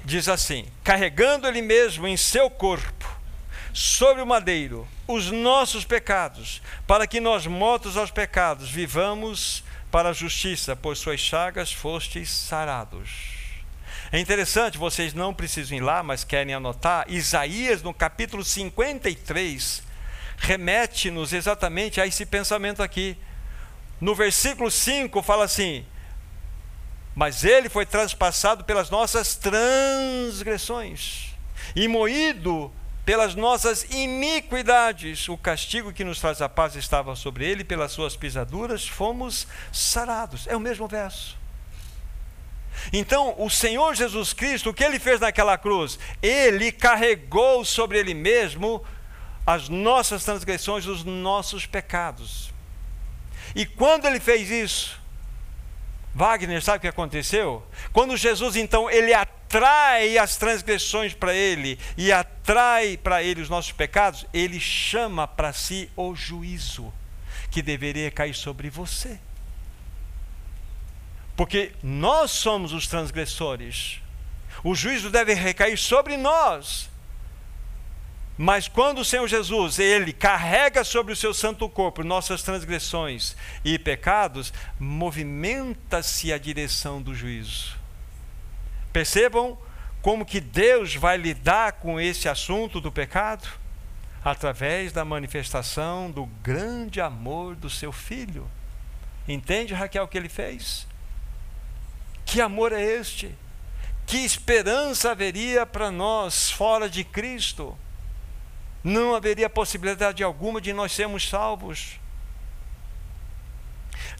Diz assim: Carregando Ele mesmo em seu corpo, sobre o madeiro, os nossos pecados, para que nós, mortos aos pecados, vivamos para a justiça, por suas chagas fostes sarados. É interessante, vocês não precisam ir lá, mas querem anotar. Isaías, no capítulo 53, remete-nos exatamente a esse pensamento aqui. No versículo 5 fala assim: Mas ele foi transpassado pelas nossas transgressões e moído pelas nossas iniquidades. O castigo que nos traz a paz estava sobre ele, pelas suas pisaduras fomos sarados. É o mesmo verso. Então, o Senhor Jesus Cristo, o que ele fez naquela cruz? Ele carregou sobre ele mesmo as nossas transgressões, os nossos pecados. E quando ele fez isso, Wagner, sabe o que aconteceu? Quando Jesus então ele atrai as transgressões para ele e atrai para ele os nossos pecados, ele chama para si o juízo que deveria cair sobre você. Porque nós somos os transgressores. O juízo deve recair sobre nós. Mas quando o Senhor Jesus, ele carrega sobre o seu santo corpo nossas transgressões e pecados, movimenta-se a direção do juízo. Percebam como que Deus vai lidar com esse assunto do pecado? Através da manifestação do grande amor do seu filho. Entende, Raquel, o que ele fez? Que amor é este? Que esperança haveria para nós fora de Cristo? Não haveria possibilidade alguma de nós sermos salvos.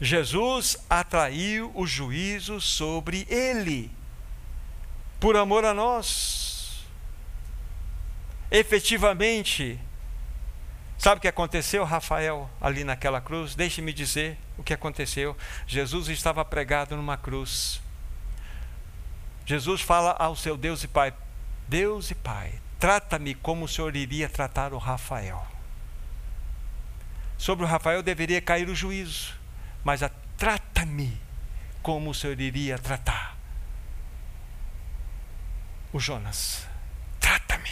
Jesus atraiu o juízo sobre ele, por amor a nós. Efetivamente, sabe o que aconteceu, Rafael, ali naquela cruz? Deixe-me dizer o que aconteceu. Jesus estava pregado numa cruz. Jesus fala ao seu Deus e Pai: Deus e Pai, trata-me como o Senhor iria tratar o Rafael. Sobre o Rafael deveria cair o juízo, mas a trata-me como o Senhor iria tratar o Jonas. Trata-me.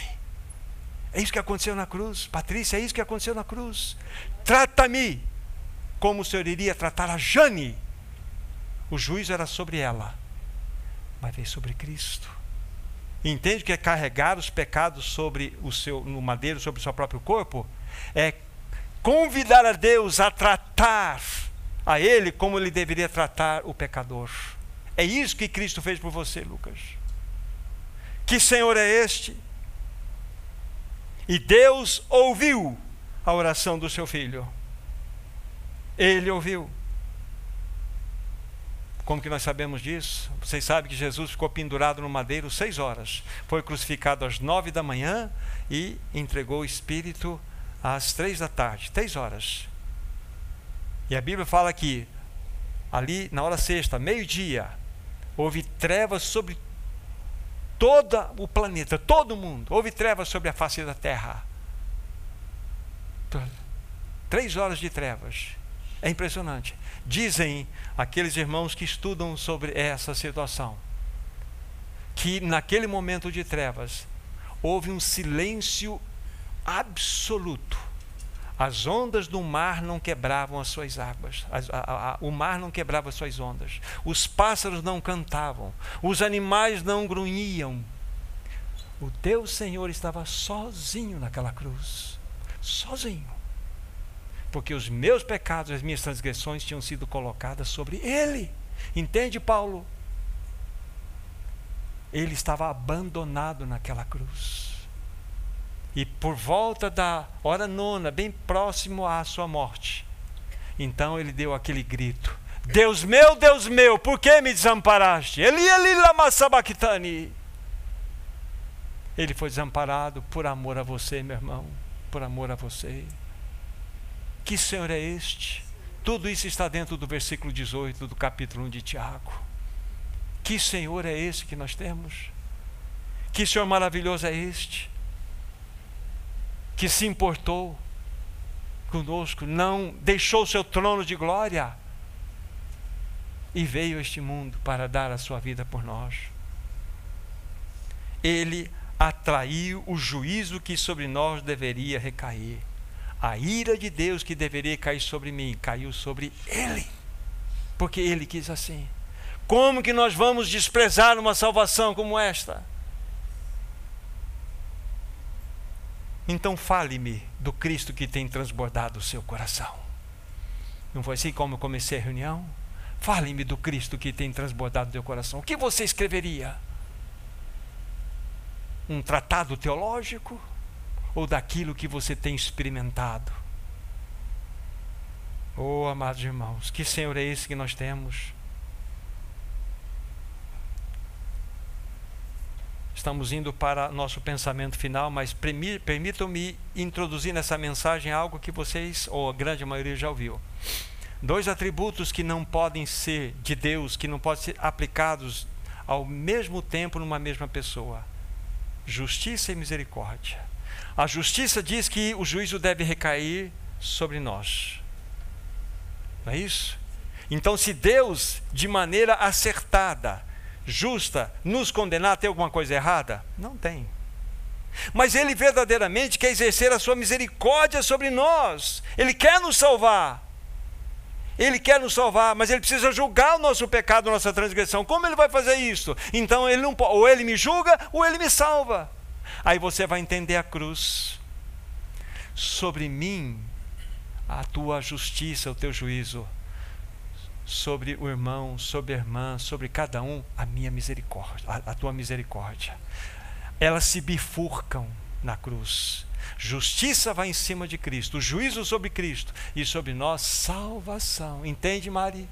É isso que aconteceu na cruz. Patrícia, é isso que aconteceu na cruz. Trata-me como o Senhor iria tratar a Jane. O juízo era sobre ela mas veio sobre Cristo. Entende que é carregar os pecados sobre o seu no madeiro sobre o seu próprio corpo é convidar a Deus a tratar a ele como ele deveria tratar o pecador. É isso que Cristo fez por você, Lucas. Que Senhor é este? E Deus ouviu a oração do seu filho. Ele ouviu. Como que nós sabemos disso? Vocês sabem que Jesus ficou pendurado no madeiro seis horas. Foi crucificado às nove da manhã e entregou o Espírito às três da tarde. Três horas. E a Bíblia fala que ali na hora sexta, meio-dia, houve trevas sobre todo o planeta, todo mundo. Houve trevas sobre a face da terra. Três horas de trevas. É impressionante. Dizem aqueles irmãos que estudam sobre essa situação que naquele momento de trevas houve um silêncio absoluto. As ondas do mar não quebravam as suas águas, a, a, a, o mar não quebrava as suas ondas, os pássaros não cantavam, os animais não grunhiam. O teu Senhor estava sozinho naquela cruz, sozinho porque os meus pecados as minhas transgressões tinham sido colocadas sobre ele. Entende, Paulo? Ele estava abandonado naquela cruz. E por volta da hora nona, bem próximo à sua morte, então ele deu aquele grito: Deus meu, Deus meu, por que me desamparaste? Eli, Eli, lama sabachthani. Ele foi desamparado por amor a você, meu irmão, por amor a você. Que Senhor é este? Tudo isso está dentro do versículo 18 do capítulo 1 de Tiago. Que Senhor é esse que nós temos? Que Senhor maravilhoso é este? Que se importou conosco, não deixou o seu trono de glória e veio a este mundo para dar a sua vida por nós. Ele atraiu o juízo que sobre nós deveria recair a ira de Deus que deveria cair sobre mim, caiu sobre ele. Porque ele quis assim. Como que nós vamos desprezar uma salvação como esta? Então fale-me do Cristo que tem transbordado o seu coração. Não foi assim como eu comecei a reunião? Fale-me do Cristo que tem transbordado o teu coração. O que você escreveria? Um tratado teológico? Ou daquilo que você tem experimentado. Oh, amados irmãos, que Senhor é esse que nós temos? Estamos indo para nosso pensamento final, mas permitam-me introduzir nessa mensagem algo que vocês, ou a grande maioria, já ouviu. Dois atributos que não podem ser de Deus, que não podem ser aplicados ao mesmo tempo numa mesma pessoa: justiça e misericórdia. A justiça diz que o juízo deve recair sobre nós. Não é isso? Então, se Deus, de maneira acertada, justa, nos condenar, tem alguma coisa errada? Não tem. Mas Ele verdadeiramente quer exercer a sua misericórdia sobre nós. Ele quer nos salvar. Ele quer nos salvar, mas ele precisa julgar o nosso pecado, a nossa transgressão. Como ele vai fazer isso? Então ele não ou ele me julga ou ele me salva. Aí você vai entender a cruz. Sobre mim a tua justiça, o teu juízo. Sobre o irmão, sobre a irmã, sobre cada um, a minha misericórdia, a, a tua misericórdia. Elas se bifurcam na cruz. Justiça vai em cima de Cristo, juízo sobre Cristo e sobre nós salvação. Entende, Mari?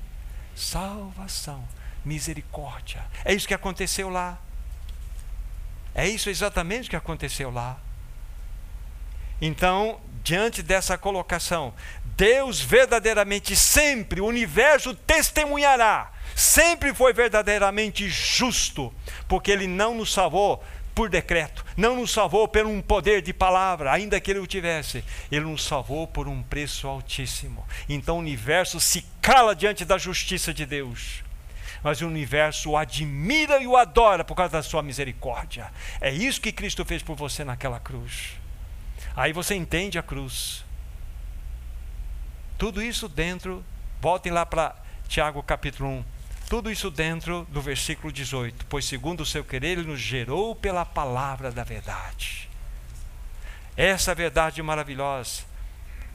Salvação, misericórdia. É isso que aconteceu lá. É isso exatamente que aconteceu lá. Então, diante dessa colocação, Deus verdadeiramente sempre, o universo testemunhará, sempre foi verdadeiramente justo, porque Ele não nos salvou por decreto, não nos salvou por um poder de palavra, ainda que Ele o tivesse, Ele nos salvou por um preço altíssimo. Então o universo se cala diante da justiça de Deus mas o universo o admira e o adora por causa da sua misericórdia. É isso que Cristo fez por você naquela cruz. Aí você entende a cruz. Tudo isso dentro, voltem lá para Tiago capítulo 1. Tudo isso dentro do versículo 18. Pois, segundo o seu querer, ele nos gerou pela palavra da verdade. Essa verdade maravilhosa,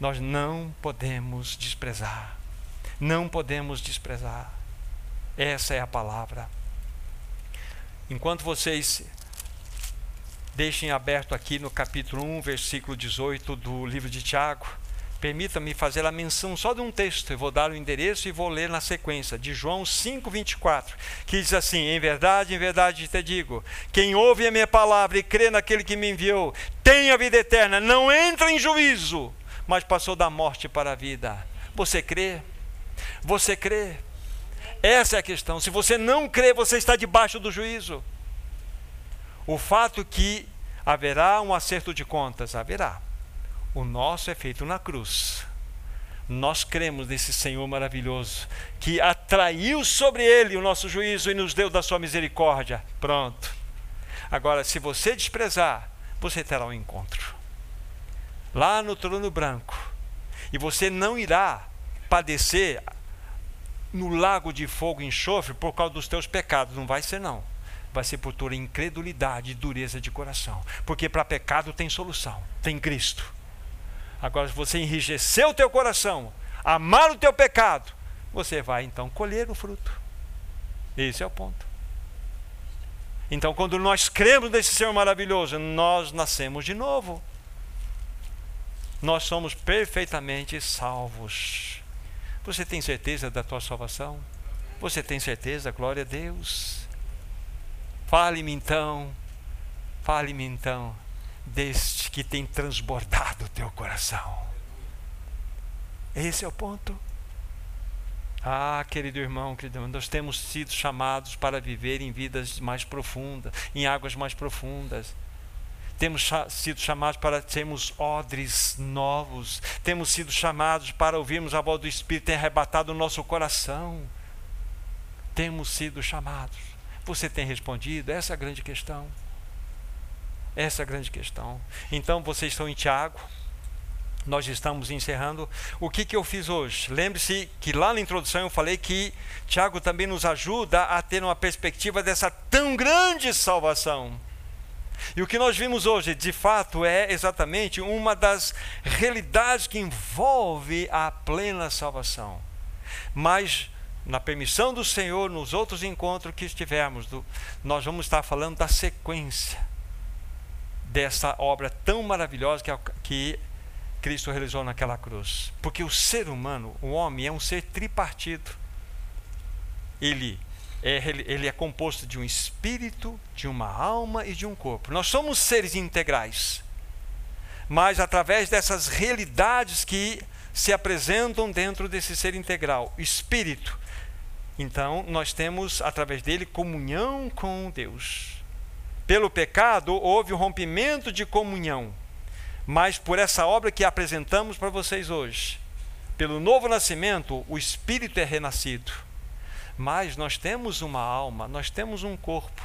nós não podemos desprezar. Não podemos desprezar. Essa é a palavra. Enquanto vocês Deixem aberto aqui no capítulo 1, versículo 18 do livro de Tiago. Permita-me fazer a menção só de um texto. Eu vou dar o endereço e vou ler na sequência, de João 5, 24, que diz assim: Em verdade, em verdade te digo: quem ouve a minha palavra e crê naquele que me enviou, tem a vida eterna, não entra em juízo, mas passou da morte para a vida. Você crê? Você crê? Essa é a questão. Se você não crê, você está debaixo do juízo. O fato que haverá um acerto de contas, haverá. O nosso é feito na cruz. Nós cremos nesse Senhor maravilhoso que atraiu sobre ele o nosso juízo e nos deu da sua misericórdia. Pronto. Agora, se você desprezar, você terá um encontro lá no trono branco. E você não irá padecer no lago de fogo e enxofre por causa dos teus pecados. Não vai ser, não vai ser por tua incredulidade e dureza de coração. Porque para pecado tem solução, tem Cristo. Agora, se você enrijecer o teu coração, amar o teu pecado, você vai então colher o fruto. Esse é o ponto. Então, quando nós cremos nesse Senhor maravilhoso, nós nascemos de novo. Nós somos perfeitamente salvos. Você tem certeza da tua salvação? Você tem certeza? Glória a Deus. Fale-me então, fale-me então deste que tem transbordado o teu coração. Esse é o ponto. Ah, querido irmão, querido irmão, nós temos sido chamados para viver em vidas mais profundas, em águas mais profundas. Temos sido chamados para sermos odres novos. Temos sido chamados para ouvirmos a voz do Espírito ter arrebatado o nosso coração. Temos sido chamados. Você tem respondido? Essa é a grande questão. Essa é a grande questão. Então, vocês estão em Tiago. Nós estamos encerrando. O que, que eu fiz hoje? Lembre-se que lá na introdução eu falei que Tiago também nos ajuda a ter uma perspectiva dessa tão grande salvação. E o que nós vimos hoje, de fato, é exatamente uma das realidades que envolve a plena salvação. Mas na permissão do Senhor, nos outros encontros que estivermos, do, nós vamos estar falando da sequência dessa obra tão maravilhosa que, que Cristo realizou naquela cruz. Porque o ser humano, o homem, é um ser tripartido. Ele é, ele é composto de um espírito, de uma alma e de um corpo. Nós somos seres integrais. Mas através dessas realidades que se apresentam dentro desse ser integral, espírito. Então, nós temos através dele comunhão com Deus. Pelo pecado houve um rompimento de comunhão. Mas por essa obra que apresentamos para vocês hoje, pelo novo nascimento, o espírito é renascido. Mas nós temos uma alma, nós temos um corpo.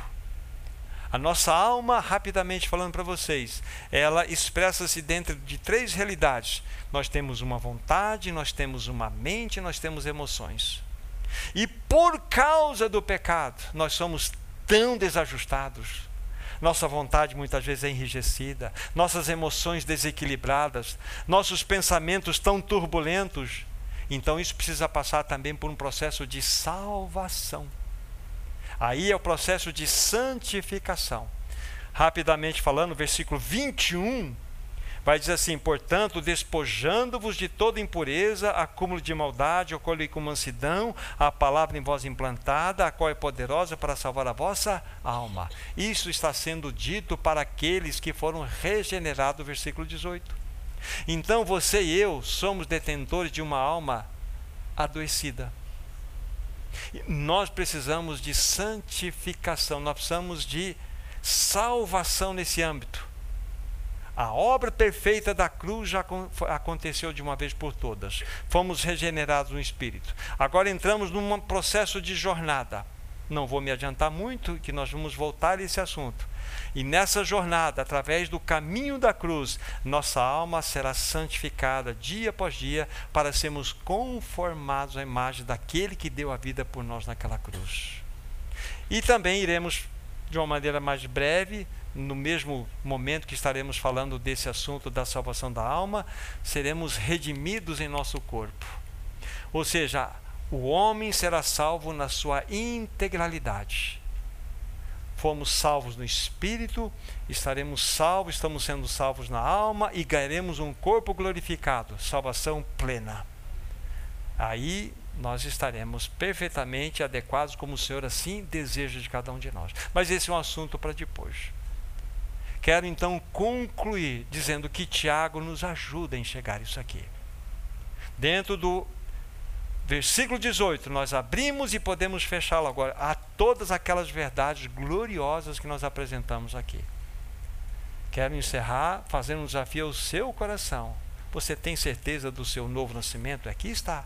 A nossa alma, rapidamente falando para vocês, ela expressa-se dentro de três realidades. Nós temos uma vontade, nós temos uma mente, nós temos emoções. E por causa do pecado, nós somos tão desajustados. Nossa vontade muitas vezes é enrijecida, nossas emoções desequilibradas, nossos pensamentos tão turbulentos. Então isso precisa passar também por um processo de salvação. Aí é o processo de santificação. Rapidamente falando, versículo 21 vai dizer assim: portanto, despojando-vos de toda impureza, acúmulo de maldade, ocolhe com mansidão, a palavra em vós implantada, a qual é poderosa para salvar a vossa alma. Isso está sendo dito para aqueles que foram regenerados, versículo 18. Então você e eu somos detentores de uma alma adoecida. Nós precisamos de santificação, nós precisamos de salvação nesse âmbito. A obra perfeita da cruz já aconteceu de uma vez por todas. Fomos regenerados no espírito. Agora entramos num processo de jornada. Não vou me adiantar muito, que nós vamos voltar a esse assunto. E nessa jornada, através do caminho da cruz, nossa alma será santificada dia após dia para sermos conformados à imagem daquele que deu a vida por nós naquela cruz. E também iremos, de uma maneira mais breve, no mesmo momento que estaremos falando desse assunto da salvação da alma, seremos redimidos em nosso corpo. Ou seja, o homem será salvo na sua integralidade fomos salvos no espírito, estaremos salvos, estamos sendo salvos na alma e ganharemos um corpo glorificado, salvação plena. Aí nós estaremos perfeitamente adequados como o Senhor assim deseja de cada um de nós. Mas esse é um assunto para depois. Quero então concluir dizendo que Tiago nos ajuda a enxergar isso aqui. Dentro do versículo 18, nós abrimos e podemos fechá-lo agora a todas aquelas verdades gloriosas que nós apresentamos aqui. Quero encerrar fazendo um desafio ao seu coração. Você tem certeza do seu novo nascimento? Aqui está.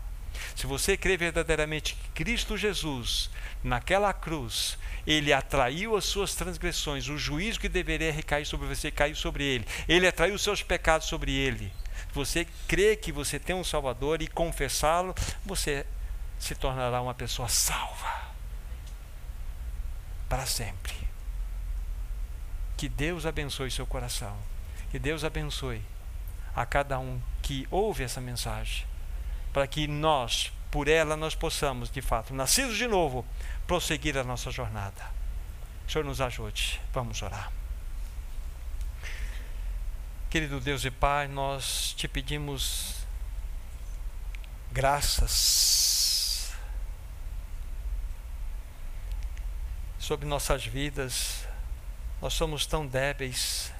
Se você crê verdadeiramente que Cristo Jesus, naquela cruz, ele atraiu as suas transgressões, o juízo que deveria recair sobre você caiu sobre ele, ele atraiu os seus pecados sobre ele, você crê que você tem um Salvador e confessá-lo, você se tornará uma pessoa salva para sempre. Que Deus abençoe seu coração. Que Deus abençoe a cada um que ouve essa mensagem, para que nós, por ela, nós possamos, de fato, nascidos de novo, prosseguir a nossa jornada. O Senhor nos ajude. Vamos orar. Querido Deus e Pai, nós te pedimos graças sobre nossas vidas. Nós somos tão débeis.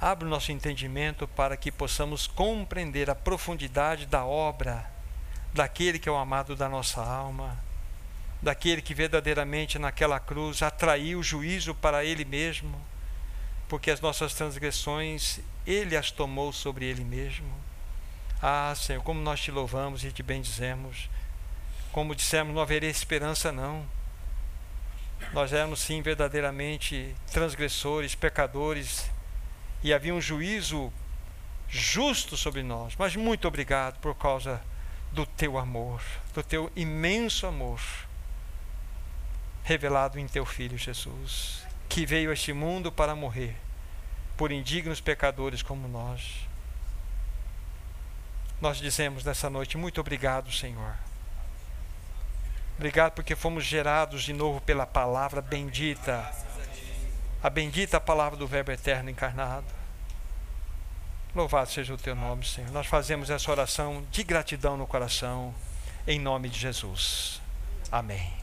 Abre o nosso entendimento para que possamos compreender a profundidade da obra daquele que é o amado da nossa alma, daquele que verdadeiramente naquela cruz atraiu o juízo para ele mesmo porque as nossas transgressões ele as tomou sobre ele mesmo. Ah, Senhor, como nós te louvamos e te bendizemos. Como dissemos, não haveria esperança não. Nós éramos sim verdadeiramente transgressores, pecadores, e havia um juízo justo sobre nós. Mas muito obrigado por causa do teu amor, do teu imenso amor revelado em teu filho Jesus que veio a este mundo para morrer por indignos pecadores como nós. Nós dizemos nessa noite: muito obrigado, Senhor. Obrigado porque fomos gerados de novo pela palavra bendita. a bendita palavra do Verbo eterno encarnado. Louvado seja o teu nome, Senhor. Nós fazemos essa oração de gratidão no coração, em nome de Jesus. Amém.